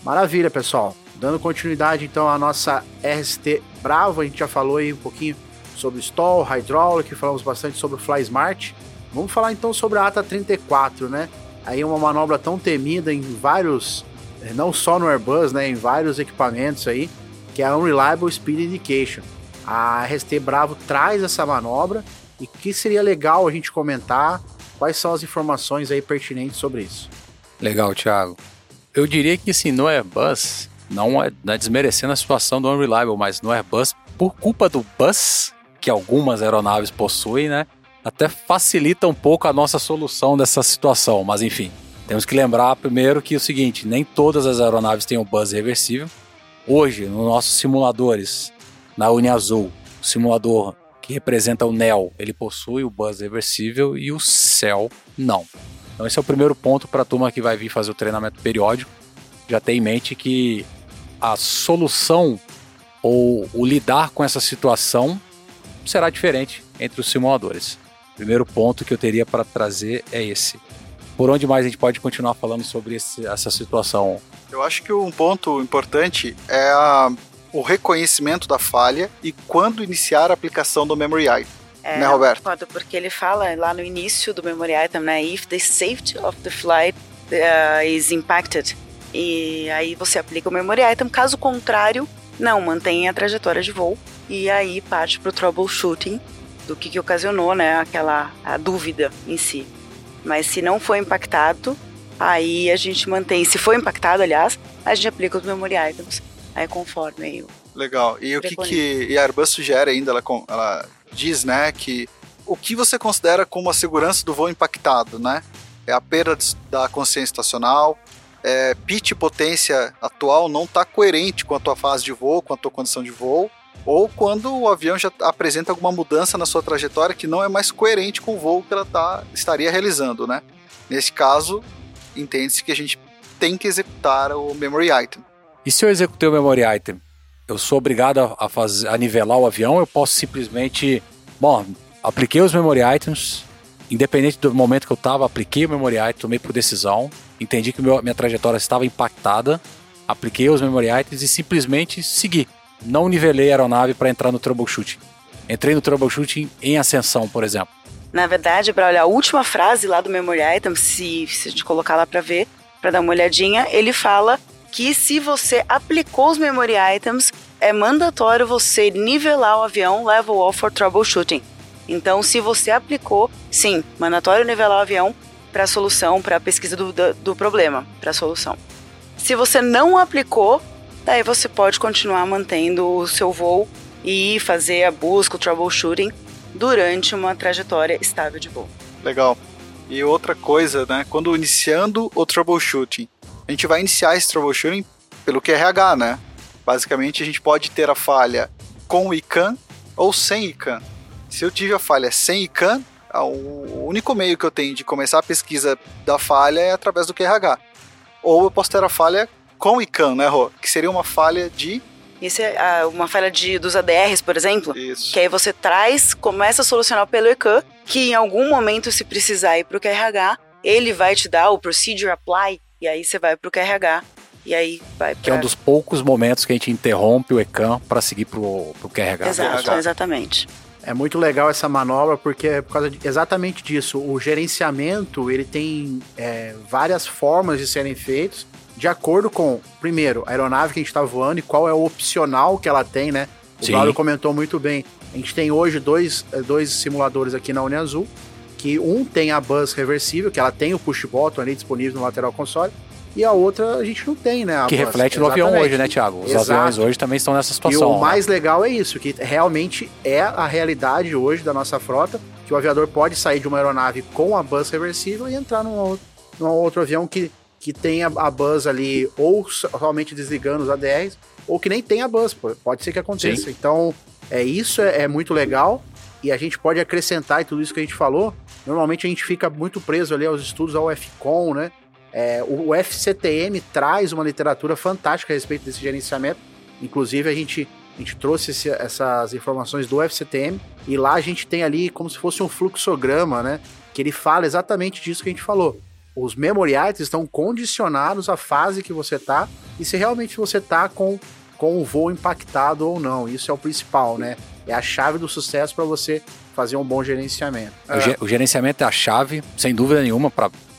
Maravilha, pessoal. Dando continuidade então à nossa RST Bravo, a gente já falou aí um pouquinho sobre stall, hydraulic, falamos bastante sobre o Fly Smart. Vamos falar então sobre a ATA 34, né? Aí uma manobra tão temida em vários, eh, não só no Airbus, né, em vários equipamentos aí, que é a Unreliable Speed Indication. A RST Bravo traz essa manobra e que seria legal a gente comentar quais são as informações aí pertinentes sobre isso. Legal, Thiago. Eu diria que assim, no Airbus, não é, não é desmerecendo a situação do Unreliable, mas no Airbus, por culpa do bus que algumas aeronaves possuem, né? Até facilita um pouco a nossa solução dessa situação, mas enfim. Temos que lembrar primeiro que é o seguinte, nem todas as aeronaves têm o bus reversível. Hoje, nos nossos simuladores, na Uniazul, o simulador que representa o NEL, ele possui o bus reversível e o CEL não. Então esse é o primeiro ponto para a turma que vai vir fazer o treinamento periódico. Já tem em mente que a solução ou o lidar com essa situação será diferente entre os simuladores. O primeiro ponto que eu teria para trazer é esse. Por onde mais a gente pode continuar falando sobre esse, essa situação? Eu acho que um ponto importante é a, o reconhecimento da falha e quando iniciar a aplicação do Memory Item. É, né, Roberto? Porque ele fala lá no início do Memory Item, né? If the safety of the flight uh, is impacted. E aí você aplica o Memory Item. Caso contrário, não, mantenha a trajetória de voo. E aí parte para o troubleshooting do que, que ocasionou, né? Aquela a dúvida em si. Mas se não foi impactado, aí a gente mantém. Se foi impactado, aliás, a gente aplica os Memory Items. Aí conforme aí o Legal. E o que, que e a Airbus sugere ainda, ela, ela diz, né, que o que você considera como a segurança do voo impactado, né? É a perda da consciência estacional, é, pitch e potência atual não está coerente com a tua fase de voo, com a tua condição de voo, ou quando o avião já apresenta alguma mudança na sua trajetória que não é mais coerente com o voo que ela tá, estaria realizando, né? Nesse caso, entende-se que a gente tem que executar o memory item. E se eu executei o memory item, eu sou obrigado a, fazer, a nivelar o avião, eu posso simplesmente, bom, apliquei os memory items, independente do momento que eu estava, apliquei o memory item, tomei por decisão, entendi que meu, minha trajetória estava impactada, apliquei os memory items e simplesmente segui. Não nivelei a aeronave para entrar no troubleshooting. Entrei no troubleshooting em ascensão, por exemplo. Na verdade, olhar a última frase lá do memory item, se, se a gente colocar lá para ver, para dar uma olhadinha, ele fala que se você aplicou os memory items, é mandatório você nivelar o avião level off for troubleshooting. Então, se você aplicou, sim, mandatório nivelar o avião para a solução, para a pesquisa do, do, do problema, para a solução. Se você não aplicou, daí você pode continuar mantendo o seu voo e fazer a busca, o troubleshooting durante uma trajetória estável de voo. Legal. E outra coisa, né? Quando iniciando o troubleshooting, a gente vai iniciar esse troubleshooting pelo QRH, né? Basicamente, a gente pode ter a falha com o ICANN ou sem ICANN. Se eu tive a falha sem ICANN, o único meio que eu tenho de começar a pesquisa da falha é através do QRH. Ou eu posso ter a falha com ICANN, né, Rô? Que seria uma falha de isso é ah, uma falha de, dos ADRs, por exemplo. Isso. Que aí você traz, começa a solucionar pelo ECAN, que em algum momento, se precisar ir para o QRH, ele vai te dar o Procedure Apply, e aí você vai para o QRH e aí vai pra... Que é um dos poucos momentos que a gente interrompe o ECAM para seguir para o QRH. Exato, exatamente. É muito legal essa manobra porque é por causa de, exatamente disso. O gerenciamento ele tem é, várias formas de serem feitos de acordo com, primeiro, a aeronave que a gente está voando e qual é o opcional que ela tem, né? O Claudio comentou muito bem. A gente tem hoje dois, dois simuladores aqui na Uniazul que um tem a bus reversível, que ela tem o push button ali disponível no lateral console, e a outra a gente não tem, né? que bus. reflete no Exatamente. avião hoje, né, Thiago? Os Exato. aviões hoje também estão nessa situação. E o né? mais legal é isso, que realmente é a realidade hoje da nossa frota, que o aviador pode sair de uma aeronave com a bus reversível e entrar num outro, num outro avião que, que tenha a bus ali ou somente desligando os ADRs, ou que nem tenha a bus, pode ser que aconteça. Sim. Então, é isso é, é muito legal e a gente pode acrescentar e tudo isso que a gente falou. Normalmente a gente fica muito preso ali aos estudos ao FCON, né? É, o FCTM traz uma literatura fantástica a respeito desse gerenciamento. Inclusive, a gente, a gente trouxe esse, essas informações do FCTM e lá a gente tem ali como se fosse um fluxograma, né? Que ele fala exatamente disso que a gente falou. os memory items estão condicionados à fase que você tá e se realmente você tá com, com o voo impactado ou não. Isso é o principal, né? É a chave do sucesso para você fazer um bom gerenciamento. O, ge o, gerenciamento é a chave, sem dúvida nenhuma,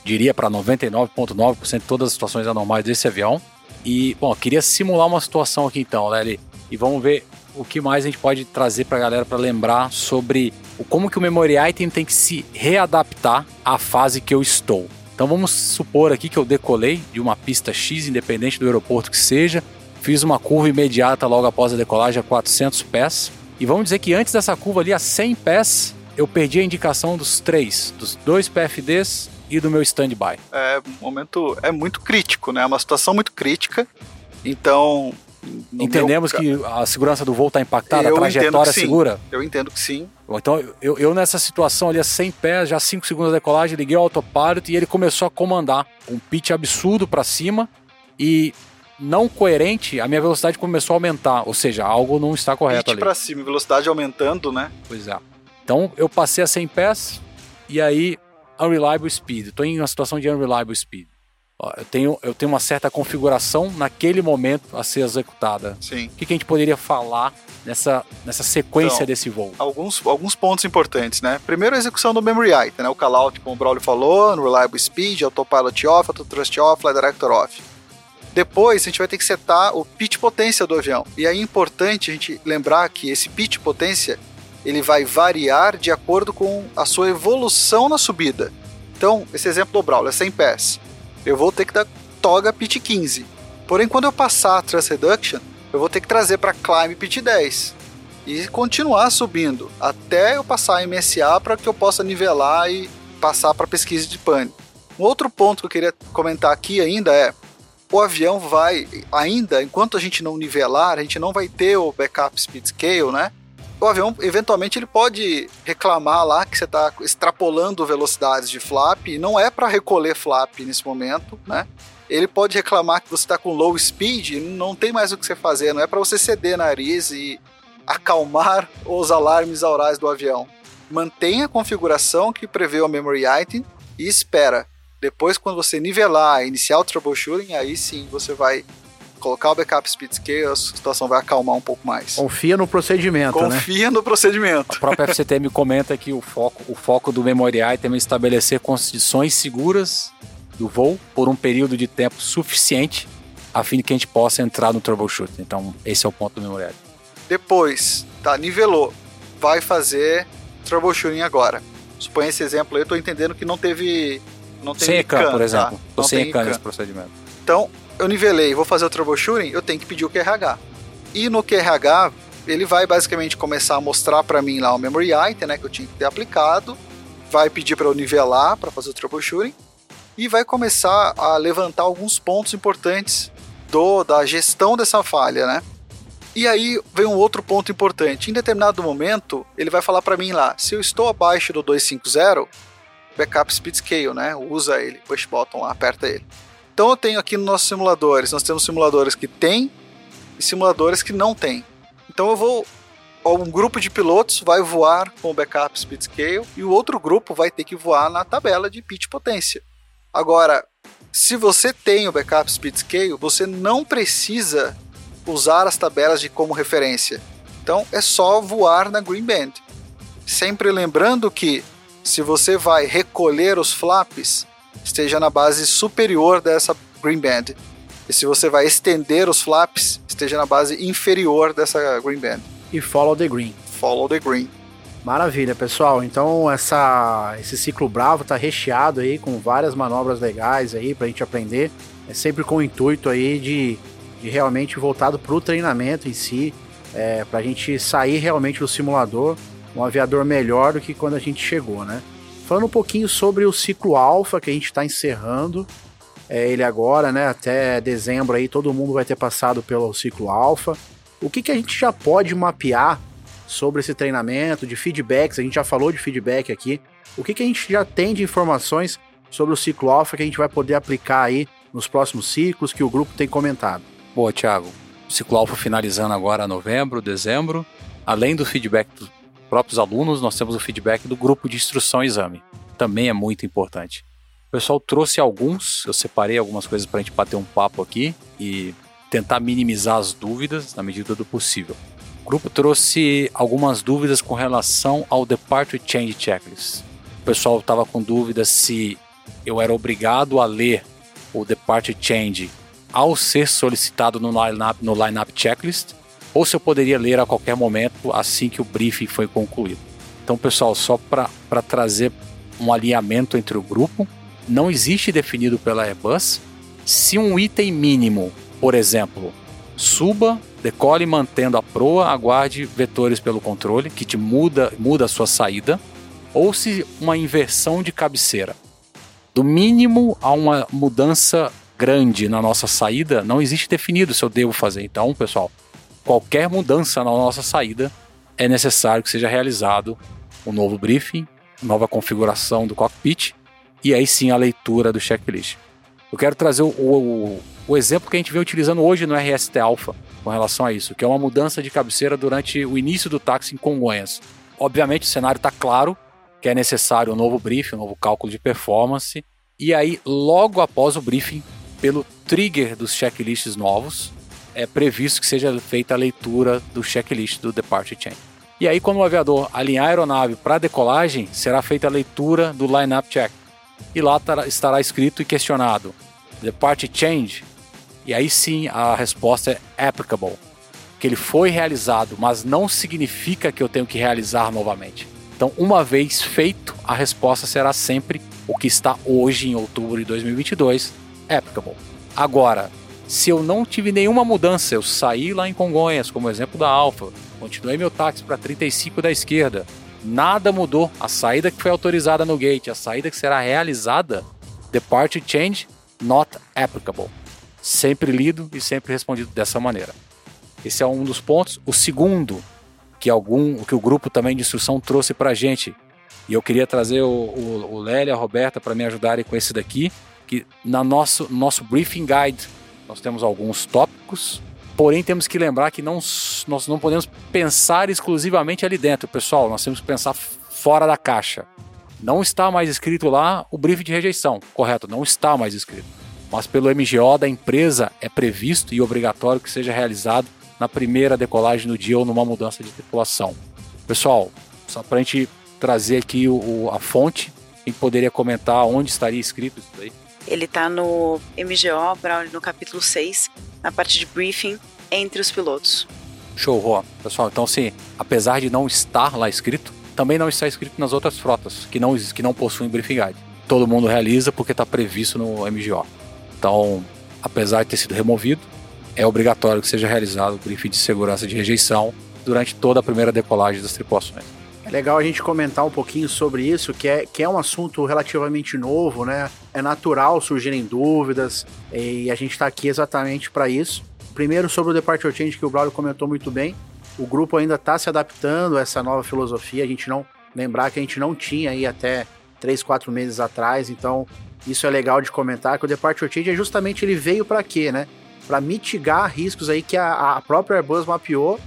diria para 99,9% de todas as situações anormais desse avião. E, bom, queria simular uma situação aqui então, Lely, e vamos ver o que mais a gente pode trazer para a galera para lembrar sobre o como que o memory item tem que se readaptar à fase que eu estou. Então vamos supor aqui que eu decolei de uma pista X, independente do aeroporto que seja, fiz uma curva imediata logo após a decolagem a 400 pés, e vamos dizer que antes dessa curva ali a 100 pés, eu perdi a indicação dos três, dos dois PFDs e do meu standby. É um momento é muito crítico, né? É uma situação muito crítica. Então, Entendemos meu... que a segurança do voo está impactada, eu a trajetória segura? Eu entendo que sim. Então, eu, eu nessa situação ali a 100 pés, já 5 segundos de decolagem, liguei o autopilot e ele começou a comandar um pitch absurdo para cima e não coerente, a minha velocidade começou a aumentar, ou seja, algo não está correto pitch ali. para cima, velocidade aumentando, né? Pois é. Então, eu passei a 100 pés e aí unreliable speed. Estou em uma situação de unreliable speed eu tenho, eu tenho uma certa configuração naquele momento a ser executada. Sim. O que, que a gente poderia falar nessa, nessa sequência então, desse voo? Alguns, alguns pontos importantes, né? Primeiro, a execução do memory item, né? O callout, como o Braulio falou, Unreliable Speed, Autopilot Off, Autotrust Off, Flight Director Off. Depois, a gente vai ter que setar o pitch potência do avião. E aí é importante a gente lembrar que esse pitch potência ele vai variar de acordo com a sua evolução na subida. Então, esse exemplo do Braulio é 100 pés eu vou ter que dar toga pitch 15. Porém, quando eu passar a Thrust Reduction, eu vou ter que trazer para Climb pitch 10 e continuar subindo até eu passar a MSA para que eu possa nivelar e passar para pesquisa de pane. Um outro ponto que eu queria comentar aqui ainda é o avião vai ainda enquanto a gente não nivelar, a gente não vai ter o backup speed scale, né? o avião, eventualmente, ele pode reclamar lá que você está extrapolando velocidades de flap, e não é para recolher flap nesse momento, né? Ele pode reclamar que você está com low speed, não tem mais o que você fazer, não é para você ceder nariz e acalmar os alarmes aurais do avião. Mantenha a configuração que prevê o memory item e espera. Depois, quando você nivelar, iniciar o troubleshooting, aí sim você vai colocar o backup speed scale, a situação vai acalmar um pouco mais. Confia no procedimento, Confia né? Confia no procedimento. A própria FCTM comenta que o foco, o foco do Memory Item é estabelecer condições seguras do voo por um período de tempo suficiente a fim de que a gente possa entrar no troubleshooting. Então, esse é o ponto do Memory Item. Depois, tá, nivelou. Vai fazer troubleshooting agora. Suponha esse exemplo aí, eu tô entendendo que não teve. Não tem sem ECAN, por exemplo. Tá? Não sem ECAN nesse procedimento. Então, eu nivelei, vou fazer o troubleshooting, eu tenho que pedir o QRH. E no QRH, ele vai basicamente começar a mostrar para mim lá o memory item, né, que eu tinha que ter aplicado, vai pedir para eu nivelar para fazer o troubleshooting e vai começar a levantar alguns pontos importantes do da gestão dessa falha, né? E aí vem um outro ponto importante. Em determinado momento, ele vai falar para mim lá, se eu estou abaixo do 250, backup speed scale, né? Usa ele, push button lá, aperta ele. Então eu tenho aqui nos nossos simuladores, nós temos simuladores que tem e simuladores que não tem. Então eu vou um grupo de pilotos vai voar com o backup speed scale e o outro grupo vai ter que voar na tabela de pitch potência. Agora, se você tem o backup speed scale, você não precisa usar as tabelas de como referência. Então é só voar na green band. Sempre lembrando que se você vai recolher os flaps, esteja na base superior dessa green band. E se você vai estender os flaps, esteja na base inferior dessa green band. E follow the green. Follow the green. Maravilha, pessoal. Então essa, esse ciclo bravo está recheado aí com várias manobras legais aí para a gente aprender. É sempre com o intuito aí de, de realmente voltado para o treinamento em si, é, para a gente sair realmente do simulador um aviador melhor do que quando a gente chegou, né? Falando um pouquinho sobre o ciclo alfa que a gente está encerrando, é ele agora, né? Até dezembro aí todo mundo vai ter passado pelo ciclo alfa. O que, que a gente já pode mapear sobre esse treinamento, de feedbacks? A gente já falou de feedback aqui. O que, que a gente já tem de informações sobre o ciclo alfa que a gente vai poder aplicar aí nos próximos ciclos que o grupo tem comentado? Boa, Thiago. O ciclo alfa finalizando agora novembro, dezembro. Além do feedback próprios alunos, nós temos o feedback do grupo de instrução e exame. Também é muito importante. pessoal trouxe alguns, eu separei algumas coisas para a gente bater um papo aqui e tentar minimizar as dúvidas na medida do possível. O grupo trouxe algumas dúvidas com relação ao Departure Change Checklist. O pessoal estava com dúvidas se eu era obrigado a ler o Departure Change ao ser solicitado no lineup, no lineup checklist, ou se eu poderia ler a qualquer momento assim que o briefing foi concluído. Então, pessoal, só para trazer um alinhamento entre o grupo, não existe definido pela Airbus se um item mínimo, por exemplo, suba, decole mantendo a proa, aguarde vetores pelo controle, que te muda, muda a sua saída, ou se uma inversão de cabeceira. Do mínimo a uma mudança grande na nossa saída, não existe definido se eu devo fazer. Então, pessoal, qualquer mudança na nossa saída é necessário que seja realizado um novo briefing, nova configuração do cockpit e aí sim a leitura do checklist. Eu quero trazer o, o, o exemplo que a gente vem utilizando hoje no RST Alpha com relação a isso, que é uma mudança de cabeceira durante o início do táxi em Congonhas. Obviamente o cenário está claro que é necessário um novo briefing, um novo cálculo de performance, e aí logo após o briefing, pelo trigger dos checklists novos, é previsto que seja feita a leitura do checklist do Departure Chain. E aí, quando o aviador alinhar a aeronave para decolagem, será feita a leitura do Line-Up Check. E lá estará escrito e questionado Departure Change. E aí sim a resposta é applicable. Que ele foi realizado, mas não significa que eu tenho que realizar novamente. Então, uma vez feito, a resposta será sempre o que está hoje em outubro de 2022, applicable. Agora, se eu não tive nenhuma mudança, eu saí lá em Congonhas, como exemplo da Alfa, continuei meu táxi para 35 da esquerda, nada mudou. A saída que foi autorizada no gate, a saída que será realizada, departure change not applicable. Sempre lido e sempre respondido dessa maneira. Esse é um dos pontos. O segundo, que algum, que o grupo também de instrução trouxe para a gente, e eu queria trazer o, o, o Lélia e a Roberta para me ajudarem com esse daqui, que na nosso, nosso briefing guide nós temos alguns tópicos, porém temos que lembrar que não, nós não podemos pensar exclusivamente ali dentro, pessoal. Nós temos que pensar fora da caixa. Não está mais escrito lá o briefing de rejeição, correto? Não está mais escrito. Mas pelo MGO da empresa é previsto e obrigatório que seja realizado na primeira decolagem do dia ou numa mudança de tripulação. Pessoal, só para a gente trazer aqui o, a fonte, quem poderia comentar onde estaria escrito isso daí? Ele está no MGO, no capítulo 6, na parte de briefing entre os pilotos. Show, Rô. Pessoal, então sim, apesar de não estar lá escrito, também não está escrito nas outras frotas que não, que não possuem briefing guide. Todo mundo realiza porque está previsto no MGO. Então, apesar de ter sido removido, é obrigatório que seja realizado o briefing de segurança de rejeição durante toda a primeira decolagem das tripulações. Legal a gente comentar um pouquinho sobre isso, que é, que é um assunto relativamente novo, né? É natural surgirem dúvidas e a gente está aqui exatamente para isso. Primeiro, sobre o Departure Change, que o Braulio comentou muito bem, o grupo ainda está se adaptando a essa nova filosofia. A gente não lembrar que a gente não tinha aí até 3, 4 meses atrás, então isso é legal de comentar, que o Departure Change é justamente ele veio para quê, né? Para mitigar riscos aí que a, a própria Airbus mapeou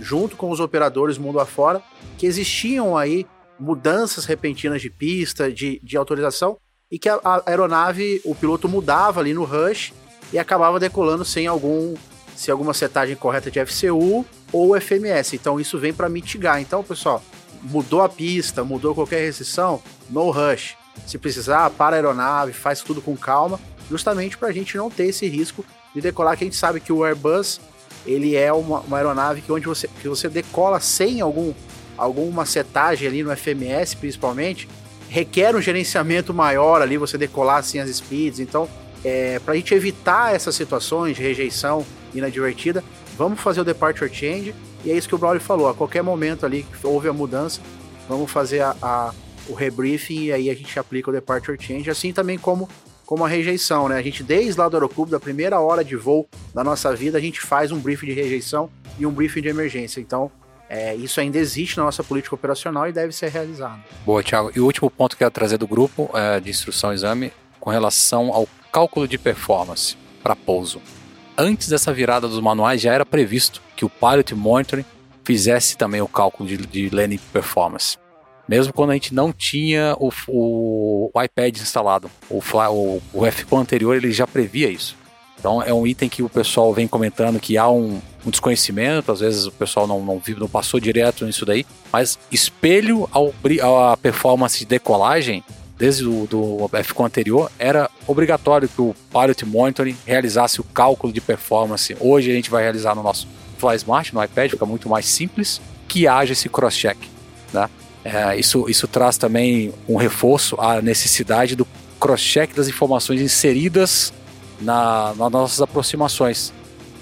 junto com os operadores mundo afora, que existiam aí mudanças repentinas de pista, de, de autorização, e que a, a aeronave, o piloto mudava ali no rush e acabava decolando sem algum se alguma setagem correta de FCU ou FMS. Então isso vem para mitigar. Então, pessoal, mudou a pista, mudou qualquer restrição, no rush. Se precisar, para a aeronave, faz tudo com calma, justamente para a gente não ter esse risco de decolar, que a gente sabe que o Airbus ele é uma, uma aeronave que onde você, que você decola sem algum, alguma setagem ali no FMS, principalmente, requer um gerenciamento maior ali, você decolar sem as speeds. Então, é, para a gente evitar essas situações de rejeição inadvertida, vamos fazer o departure change. E é isso que o Braulio falou. A qualquer momento ali que houve a mudança, vamos fazer a, a, o rebriefing e aí a gente aplica o departure change. Assim também como como a rejeição, né? A gente, desde lá do Aeroclube, da primeira hora de voo da nossa vida, a gente faz um briefing de rejeição e um briefing de emergência. Então, é, isso ainda existe na nossa política operacional e deve ser realizado. Boa, Thiago. E o último ponto que eu quero trazer do grupo é, de instrução exame com relação ao cálculo de performance para pouso. Antes dessa virada dos manuais, já era previsto que o Pilot Monitoring fizesse também o cálculo de, de landing performance. Mesmo quando a gente não tinha o, o, o iPad instalado. O, o, o F1 anterior ele já previa isso. Então é um item que o pessoal vem comentando que há um, um desconhecimento, às vezes o pessoal não, não, não passou direto nisso daí, mas espelho ao, à performance de decolagem, desde o do F1 anterior, era obrigatório que o Pilot Monitoring realizasse o cálculo de performance. Hoje a gente vai realizar no nosso Fly Smart, no iPad, fica muito mais simples, que haja esse cross-check. Né? É, isso, isso traz também um reforço à necessidade do cross-check das informações inseridas na, nas nossas aproximações.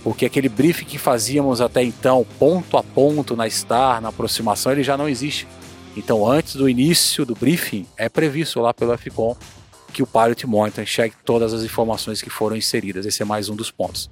Porque aquele briefing que fazíamos até então, ponto a ponto na STAR, na aproximação, ele já não existe. Então, antes do início do briefing, é previsto lá pelo FCOM que o Pilot Monitor enxergue todas as informações que foram inseridas. Esse é mais um dos pontos.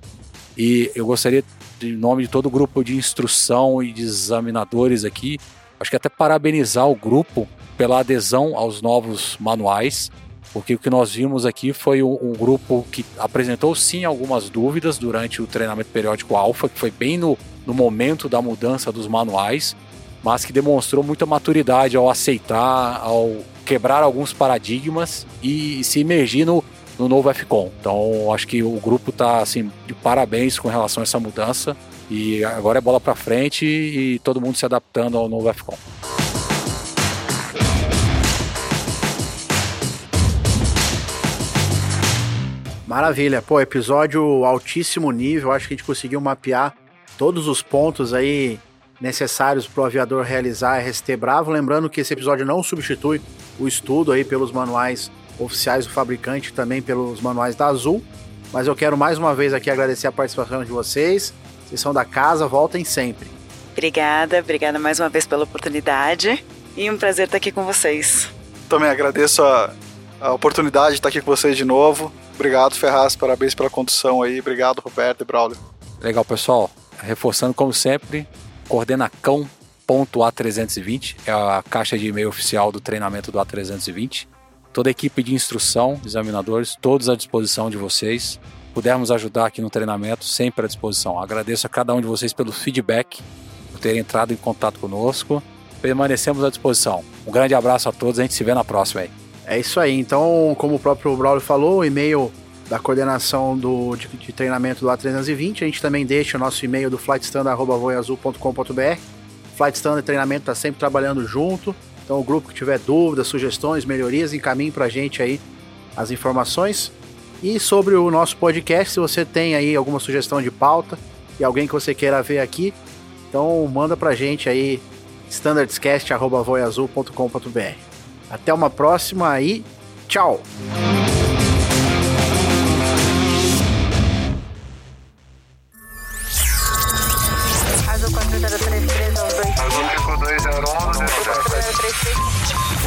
E eu gostaria, em nome de todo o grupo de instrução e de examinadores aqui, acho que até parabenizar o grupo pela adesão aos novos manuais porque o que nós vimos aqui foi um, grupo que apresentou sim algumas dúvidas durante o treinamento periódico alfa, que foi bem no, no momento da mudança dos manuais, mas que demonstrou muita maturidade ao aceitar, ao quebrar alguns paradigmas e se imergir no, no novo FCOM. Então, acho que o grupo está assim, de parabéns com relação a essa mudança e agora é bola para frente e todo mundo se adaptando ao novo FCOM. Maravilha. Pô, episódio altíssimo nível. Acho que a gente conseguiu mapear todos os pontos aí necessários para o aviador realizar RST Bravo. Lembrando que esse episódio não substitui o estudo aí pelos manuais oficiais do fabricante, também pelos manuais da Azul. Mas eu quero mais uma vez aqui agradecer a participação de vocês. São da casa, voltem sempre. Obrigada, obrigada mais uma vez pela oportunidade e um prazer estar aqui com vocês. Também agradeço a, a oportunidade de estar aqui com vocês de novo. Obrigado, Ferraz. Parabéns pela condução aí. Obrigado, Roberto e Braulio. Legal, pessoal. Reforçando, como sempre, coordenacão.a320 é a caixa de e-mail oficial do treinamento do A320. Toda a equipe de instrução, examinadores, todos à disposição de vocês. Pudermos ajudar aqui no treinamento, sempre à disposição. Agradeço a cada um de vocês pelo feedback, por terem entrado em contato conosco. Permanecemos à disposição. Um grande abraço a todos, a gente se vê na próxima aí. É isso aí. Então, como o próprio Braulio falou, o e-mail da coordenação do, de, de treinamento do A320, a gente também deixa o nosso e-mail do flightstandard.voiazul.com.br. Flight Treinamento está sempre trabalhando junto. Então, o grupo que tiver dúvidas, sugestões, melhorias, encaminhe para a gente aí as informações. E sobre o nosso podcast, se você tem aí alguma sugestão de pauta e alguém que você queira ver aqui, então manda para a gente aí standardscast.voiazul.com.br. Até uma próxima e tchau!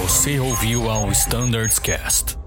Você ouviu ao Standards Cast.